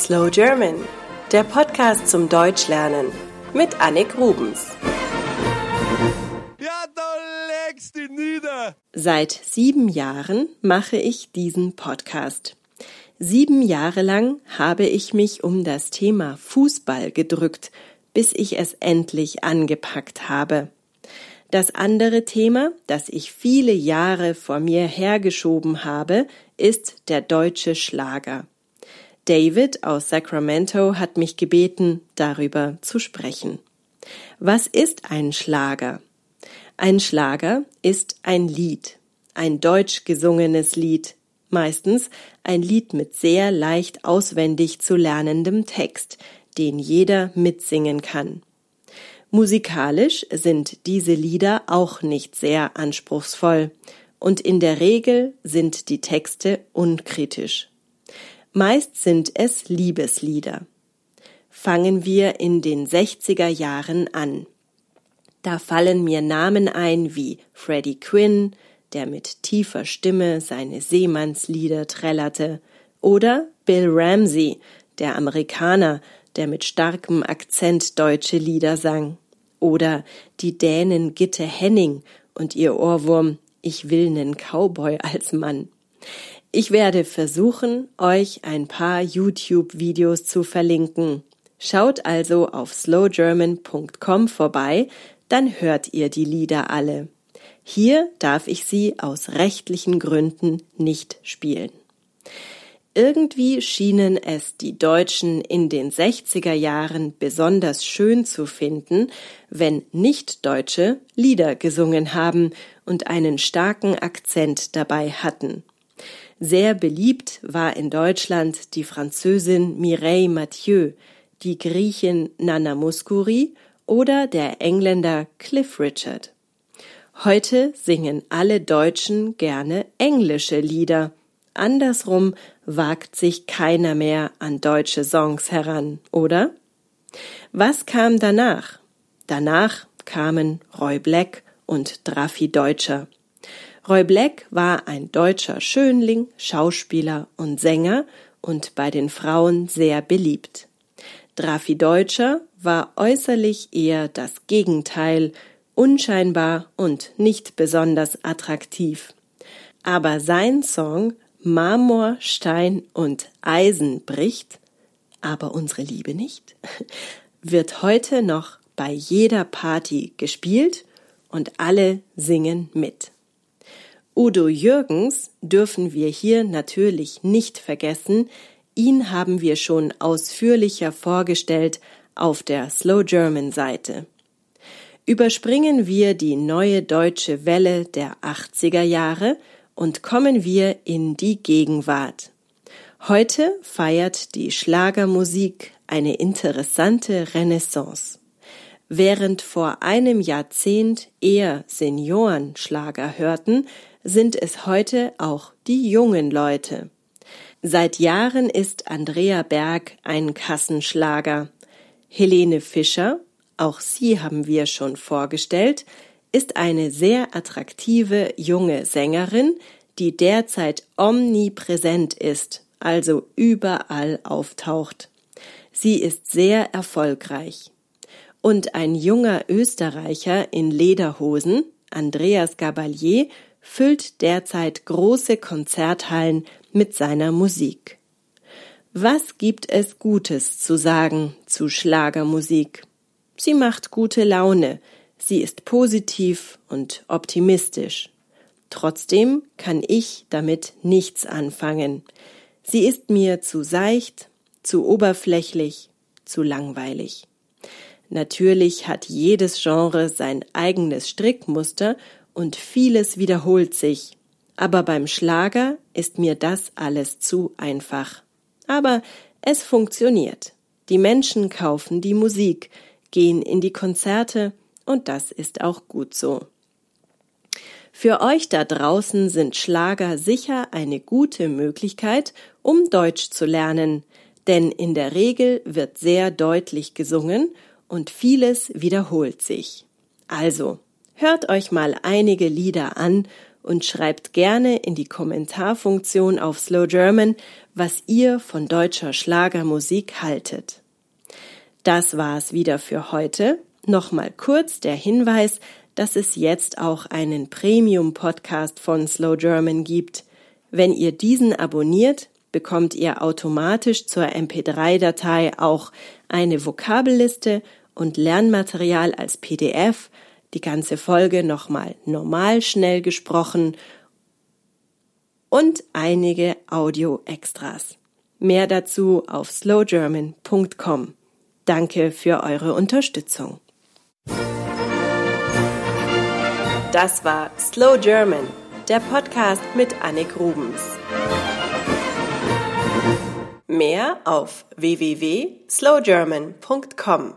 Slow German, der Podcast zum Deutschlernen mit Annik Rubens. Ja, da legst du nieder. Seit sieben Jahren mache ich diesen Podcast. Sieben Jahre lang habe ich mich um das Thema Fußball gedrückt, bis ich es endlich angepackt habe. Das andere Thema, das ich viele Jahre vor mir hergeschoben habe, ist der deutsche Schlager. David aus Sacramento hat mich gebeten, darüber zu sprechen. Was ist ein Schlager? Ein Schlager ist ein Lied, ein deutsch gesungenes Lied, meistens ein Lied mit sehr leicht auswendig zu lernendem Text, den jeder mitsingen kann. Musikalisch sind diese Lieder auch nicht sehr anspruchsvoll, und in der Regel sind die Texte unkritisch. Meist sind es Liebeslieder. Fangen wir in den 60er Jahren an. Da fallen mir Namen ein wie Freddie Quinn, der mit tiefer Stimme seine Seemannslieder trällerte, oder Bill Ramsey, der Amerikaner, der mit starkem Akzent deutsche Lieder sang, oder die Dänen Gitte Henning und ihr Ohrwurm Ich will nen Cowboy als Mann. Ich werde versuchen, euch ein paar YouTube-Videos zu verlinken. Schaut also auf slowgerman.com vorbei, dann hört ihr die Lieder alle. Hier darf ich sie aus rechtlichen Gründen nicht spielen. Irgendwie schienen es die Deutschen in den 60er Jahren besonders schön zu finden, wenn Nicht-Deutsche Lieder gesungen haben und einen starken Akzent dabei hatten. Sehr beliebt war in Deutschland die Französin Mireille Mathieu, die Griechin Nana Muscuri oder der Engländer Cliff Richard. Heute singen alle Deutschen gerne englische Lieder. Andersrum wagt sich keiner mehr an deutsche Songs heran, oder? Was kam danach? Danach kamen Roy Black und Draffi Deutscher. Roy Black war ein deutscher Schönling, Schauspieler und Sänger und bei den Frauen sehr beliebt. Drafi Deutscher war äußerlich eher das Gegenteil, unscheinbar und nicht besonders attraktiv. Aber sein Song Marmor, Stein und Eisen bricht, aber unsere Liebe nicht, wird heute noch bei jeder Party gespielt und alle singen mit. Udo Jürgens dürfen wir hier natürlich nicht vergessen, ihn haben wir schon ausführlicher vorgestellt auf der Slow German Seite. Überspringen wir die neue deutsche Welle der 80er Jahre und kommen wir in die Gegenwart. Heute feiert die Schlagermusik eine interessante Renaissance. Während vor einem Jahrzehnt eher Senioren Schlager hörten, sind es heute auch die jungen Leute. Seit Jahren ist Andrea Berg ein Kassenschlager. Helene Fischer, auch sie haben wir schon vorgestellt, ist eine sehr attraktive junge Sängerin, die derzeit omnipräsent ist, also überall auftaucht. Sie ist sehr erfolgreich. Und ein junger Österreicher in Lederhosen, Andreas Gabalier, füllt derzeit große Konzerthallen mit seiner Musik. Was gibt es Gutes zu sagen zu Schlagermusik? Sie macht gute Laune, sie ist positiv und optimistisch. Trotzdem kann ich damit nichts anfangen. Sie ist mir zu seicht, zu oberflächlich, zu langweilig. Natürlich hat jedes Genre sein eigenes Strickmuster und vieles wiederholt sich. Aber beim Schlager ist mir das alles zu einfach. Aber es funktioniert. Die Menschen kaufen die Musik, gehen in die Konzerte und das ist auch gut so. Für euch da draußen sind Schlager sicher eine gute Möglichkeit, um Deutsch zu lernen, denn in der Regel wird sehr deutlich gesungen und vieles wiederholt sich. Also, Hört euch mal einige Lieder an und schreibt gerne in die Kommentarfunktion auf Slow German, was ihr von deutscher Schlagermusik haltet. Das war's wieder für heute. Nochmal kurz der Hinweis, dass es jetzt auch einen Premium-Podcast von Slow German gibt. Wenn ihr diesen abonniert, bekommt ihr automatisch zur MP3-Datei auch eine Vokabelliste und Lernmaterial als PDF, die ganze Folge nochmal normal schnell gesprochen und einige Audio-Extras. Mehr dazu auf slowgerman.com. Danke für eure Unterstützung. Das war Slow German, der Podcast mit Annik Rubens. Mehr auf www.slowgerman.com.